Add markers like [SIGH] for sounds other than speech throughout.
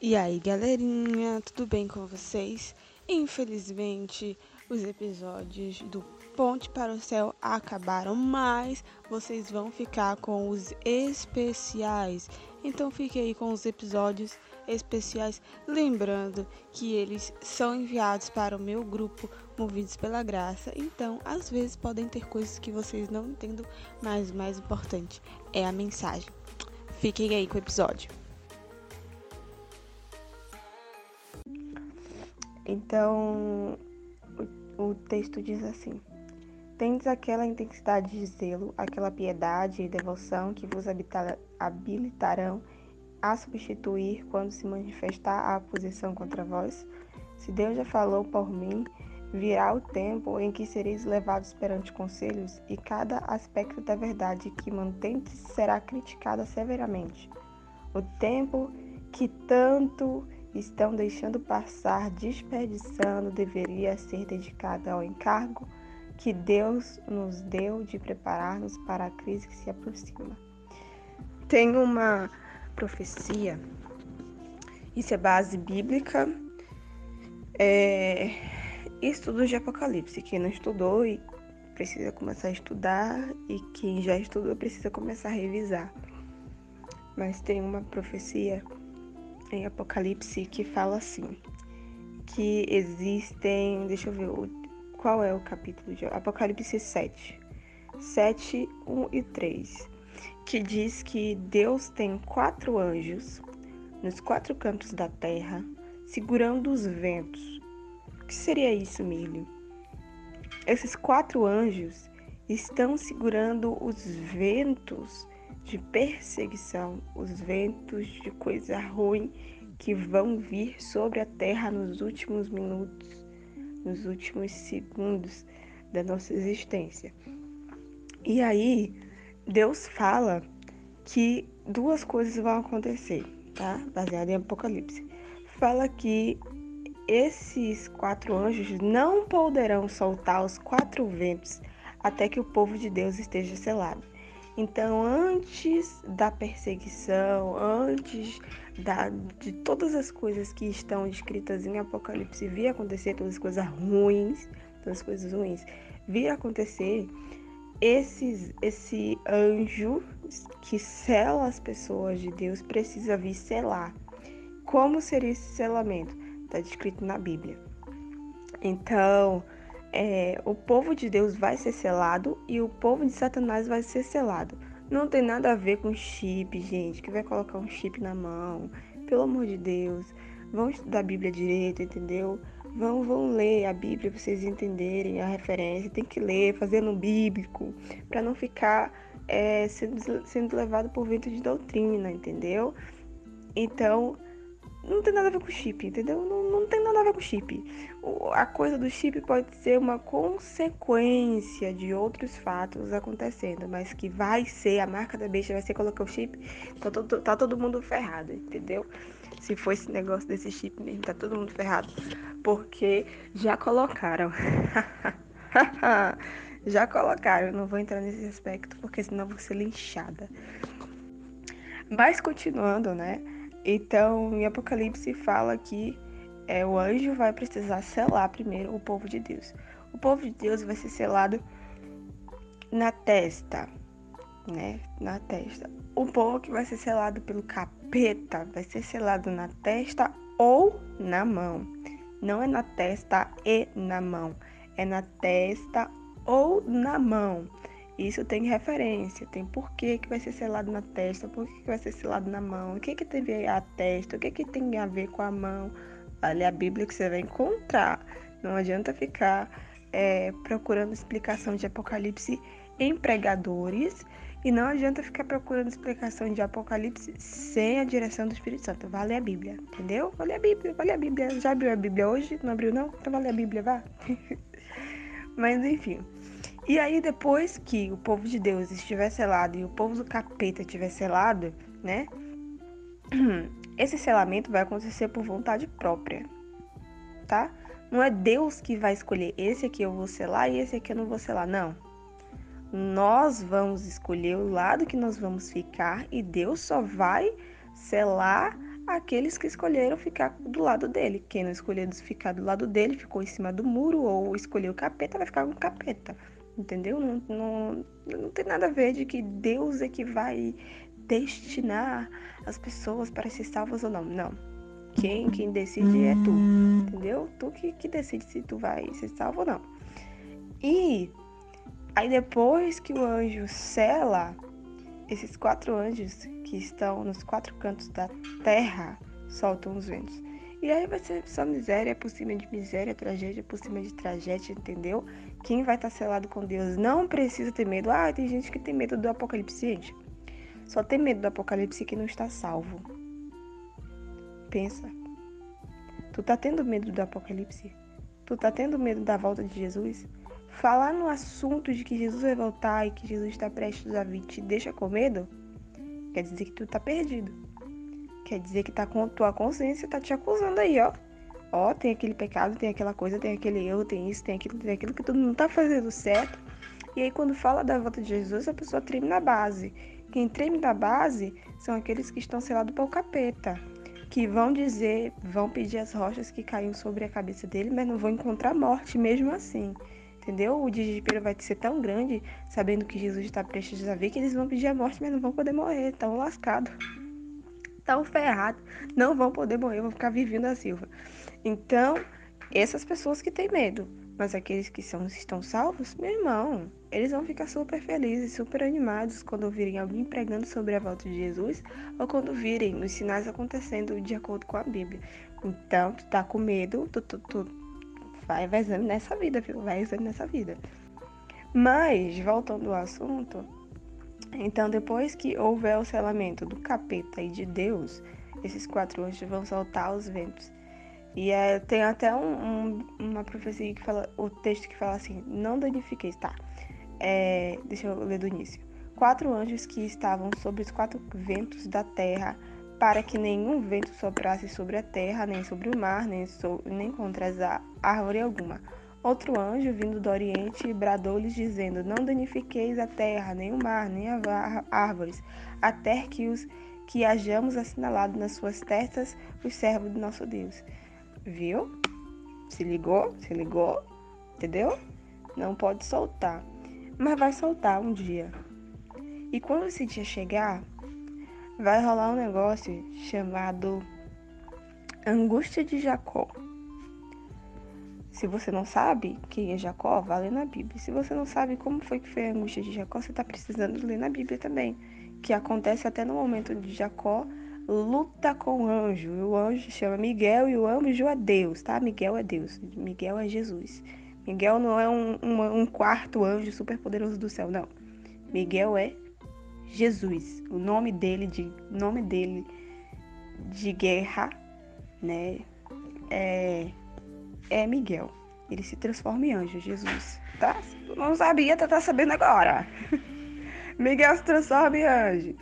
E aí, galerinha, tudo bem com vocês? Infelizmente, os episódios do Ponte para o Céu acabaram, mas vocês vão ficar com os especiais. Então fique aí com os episódios especiais, lembrando que eles são enviados para o meu grupo Movidos pela Graça. Então, às vezes podem ter coisas que vocês não entendam, mas o mais importante é a mensagem. Fiquem aí com o episódio. Então, o, o texto diz assim: Tendes aquela intensidade de zelo, aquela piedade e devoção que vos habilitarão a substituir quando se manifestar a oposição contra vós? Se Deus já falou por mim, virá o tempo em que sereis levados perante conselhos, e cada aspecto da verdade que mantendes será criticado severamente. O tempo que tanto estão deixando passar, desperdiçando, deveria ser dedicada ao encargo que Deus nos deu de preparar-nos para a crise que se aproxima. Tem uma profecia, isso é base bíblica, é estudo de Apocalipse. Quem não estudou e precisa começar a estudar, e quem já estudou precisa começar a revisar. Mas tem uma profecia em Apocalipse que fala assim: que existem. Deixa eu ver qual é o capítulo de Apocalipse 7. 7, 1 e 3. Que diz que Deus tem quatro anjos nos quatro cantos da terra, segurando os ventos. O que seria isso, Milho? Esses quatro anjos estão segurando os ventos de perseguição, os ventos de coisa ruim que vão vir sobre a terra nos últimos minutos, nos últimos segundos da nossa existência. E aí, Deus fala que duas coisas vão acontecer, tá? Baseado em Apocalipse. Fala que esses quatro anjos não poderão soltar os quatro ventos até que o povo de Deus esteja selado. Então, antes da perseguição, antes da, de todas as coisas que estão descritas em Apocalipse vir acontecer, todas as coisas ruins, todas as coisas ruins vir acontecer, esses, esse anjo que sela as pessoas de Deus precisa vir selar. Como seria esse selamento? Está descrito na Bíblia. Então, é, o povo de Deus vai ser selado e o povo de Satanás vai ser selado. Não tem nada a ver com chip, gente, que vai colocar um chip na mão. Pelo amor de Deus, vão estudar a Bíblia direito, entendeu? Vão, vão ler a Bíblia para vocês entenderem a referência. Tem que ler, fazendo bíblico, para não ficar é, sendo, sendo levado por vento de doutrina, entendeu? Então, não tem nada a ver com chip, entendeu? Não, não tem nada a ver com chip. A coisa do chip pode ser uma consequência de outros fatos acontecendo, mas que vai ser, a marca da besta vai ser colocar o chip, tá todo, tá todo mundo ferrado, entendeu? Se for esse negócio desse chip mesmo, tá todo mundo ferrado. Porque já colocaram. [LAUGHS] já colocaram. Não vou entrar nesse aspecto, porque senão vou ser linchada. Mas continuando, né? Então, em Apocalipse fala que é, o anjo vai precisar selar primeiro o povo de Deus. O povo de Deus vai ser selado na testa, né? Na testa. O povo que vai ser selado pelo capeta vai ser selado na testa ou na mão. Não é na testa e na mão, é na testa ou na mão. Isso tem referência, tem porquê que vai ser selado na testa, por que vai ser selado na mão, o que, que tem a ver a testa, o que, que tem a ver com a mão. Olha a Bíblia que você vai encontrar. Não adianta ficar é, procurando explicação de Apocalipse em pregadores e não adianta ficar procurando explicação de Apocalipse sem a direção do Espírito Santo. Vale a Bíblia, entendeu? Vale a Bíblia, vale a Bíblia. Já abriu a Bíblia hoje? Não abriu não? Então vale a Bíblia, vá. [LAUGHS] Mas enfim. E aí, depois que o povo de Deus estiver selado e o povo do capeta estiver selado, né? [CLEARS THROAT] Esse selamento vai acontecer por vontade própria, tá? Não é Deus que vai escolher esse aqui eu vou selar e esse aqui eu não vou selar, não. Nós vamos escolher o lado que nós vamos ficar e Deus só vai selar aqueles que escolheram ficar do lado dele. Quem não escolheu ficar do lado dele ficou em cima do muro ou escolheu o capeta, vai ficar com o capeta. Entendeu? Não, não, não tem nada a ver de que Deus é que vai destinar as pessoas para ser salvas ou não. Não. Quem, quem decide é tu. Entendeu? Tu que, que decide se tu vai ser salvo ou não. E aí depois que o anjo sela esses quatro anjos que estão nos quatro cantos da terra soltam os ventos. E aí vai ser só miséria por cima de miséria, tragédia por cima de tragédia, entendeu? Quem vai estar selado com Deus não precisa ter medo. Ah, tem gente que tem medo do apocalipse, gente. Só tem medo do apocalipse que não está salvo. Pensa. Tu tá tendo medo do apocalipse? Tu tá tendo medo da volta de Jesus? Falar no assunto de que Jesus vai voltar e que Jesus está prestes a vir te deixa com medo? Quer dizer que tu tá perdido. Quer dizer que tá com tua consciência tá te acusando aí, ó. Ó, tem aquele pecado, tem aquela coisa, tem aquele erro, tem isso, tem aquilo, tem aquilo que tu não tá fazendo certo. E aí quando fala da volta de Jesus, a pessoa treme na base. Quem treme na base são aqueles que estão selados pelo capeta, que vão dizer, vão pedir as rochas que caíram sobre a cabeça dele, mas não vão encontrar morte mesmo assim. Entendeu? O desespero vai ser tão grande, sabendo que Jesus está prestes a vir, que eles vão pedir a morte, mas não vão poder morrer. Estão lascados. Estão ferrados. Não vão poder morrer, vão ficar vivendo a Silva. Então, essas pessoas que têm medo. Mas aqueles que são, estão salvos, meu irmão, eles vão ficar super felizes, super animados quando ouvirem alguém pregando sobre a volta de Jesus ou quando virem os sinais acontecendo de acordo com a Bíblia. Então, tu tá com medo, tu, tu, tu vai, vai examinar essa vida, viu? Vai examinar essa vida. Mas, voltando ao assunto, então depois que houver o selamento do capeta e de Deus, esses quatro anjos vão soltar os ventos. E é, tem até um, um, uma profecia que fala, o texto que fala assim, não danifiqueis, tá? É, deixa eu ler do início. Quatro anjos que estavam sobre os quatro ventos da terra para que nenhum vento soprasse sobre a terra, nem sobre o mar, nem, so, nem contra árvore alguma. Outro anjo, vindo do Oriente, bradou-lhes, dizendo: Não danifiqueis a terra, nem o mar, nem as árvores, até que os que hajamos assinalado nas suas testas os servos do nosso Deus. Viu? Se ligou? Se ligou? Entendeu? Não pode soltar. Mas vai soltar um dia. E quando esse dia chegar, vai rolar um negócio chamado Angústia de Jacó. Se você não sabe quem é Jacó, vá ler na Bíblia. Se você não sabe como foi que foi a angústia de Jacó, você está precisando ler na Bíblia também. Que acontece até no momento de Jacó luta com o anjo. O anjo chama Miguel e o anjo é Deus, tá? Miguel é Deus. Miguel é Jesus. Miguel não é um, um, um quarto anjo super poderoso do céu, não. Miguel é Jesus, o nome dele de nome dele de guerra, né? É, é Miguel. Ele se transforma em anjo, Jesus. Tá? Não sabia, tu tá sabendo agora. [LAUGHS] Miguel se transforma em anjo.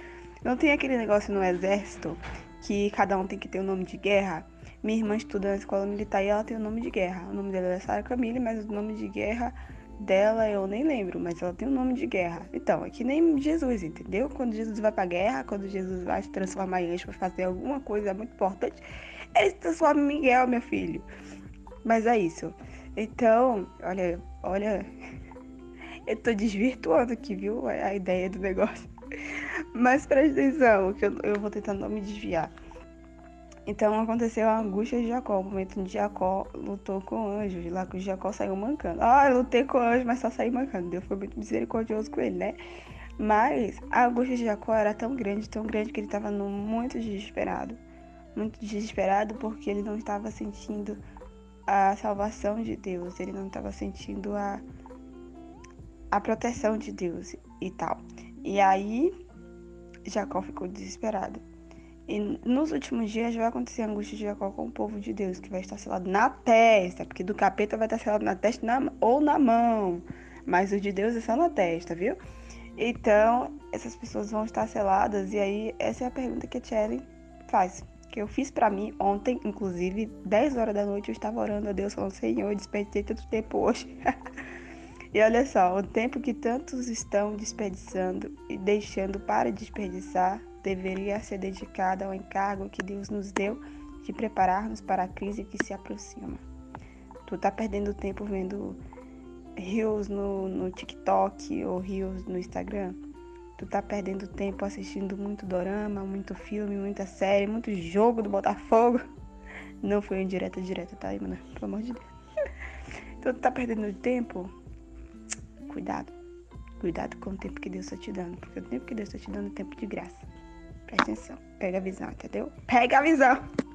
Não tem aquele negócio no exército que cada um tem que ter o um nome de guerra. Minha irmã estuda na escola militar e ela tem o um nome de guerra. O nome dela é Sara Camille, mas o nome de guerra dela eu nem lembro, mas ela tem um nome de guerra. Então, é que nem Jesus, entendeu? Quando Jesus vai pra guerra, quando Jesus vai se transformar em anjo pra fazer alguma coisa muito importante, ele se transforma em Miguel, meu filho. Mas é isso. Então, olha, olha, [LAUGHS] eu tô desvirtuando aqui, viu? A ideia do negócio. [LAUGHS] Mas presta atenção, que eu, eu vou tentar não me desviar. Então aconteceu a angústia de Jacó, o momento onde Jacó lutou com anjos, lá que Jacó saiu mancando. Ah, eu lutei com anjos, mas só saí mancando. Deus foi muito misericordioso com ele, né? Mas a angústia de Jacó era tão grande, tão grande, que ele estava muito desesperado. Muito desesperado porque ele não estava sentindo a salvação de Deus, ele não estava sentindo a, a proteção de Deus e tal. E aí Jacó ficou desesperado. E nos últimos dias vai acontecer a angústia de Jacó com o povo de Deus, que vai estar selado na testa, porque do capeta vai estar selado na testa na, ou na mão, mas o de Deus é só na testa, viu? Então, essas pessoas vão estar seladas, e aí essa é a pergunta que a Tchellen faz, que eu fiz para mim ontem, inclusive, 10 horas da noite eu estava orando a Deus, falando, Senhor, desperdicei tanto tempo hoje. [LAUGHS] e olha só, o tempo que tantos estão desperdiçando e deixando para desperdiçar, deveria ser dedicada ao encargo que Deus nos deu de preparar-nos para a crise que se aproxima. Tu tá perdendo tempo vendo reels no, no TikTok ou reels no Instagram? Tu tá perdendo tempo assistindo muito dorama, muito filme, muita série, muito jogo do Botafogo? [LAUGHS] Não foi em direta tá, mano? Pelo amor de Deus. Então [LAUGHS] tu tá perdendo tempo? Cuidado. Cuidado com o tempo que Deus tá te dando. Porque o tempo que Deus tá te dando é tempo de graça. Presta atenção. Pega a visão, entendeu? Pega a visão!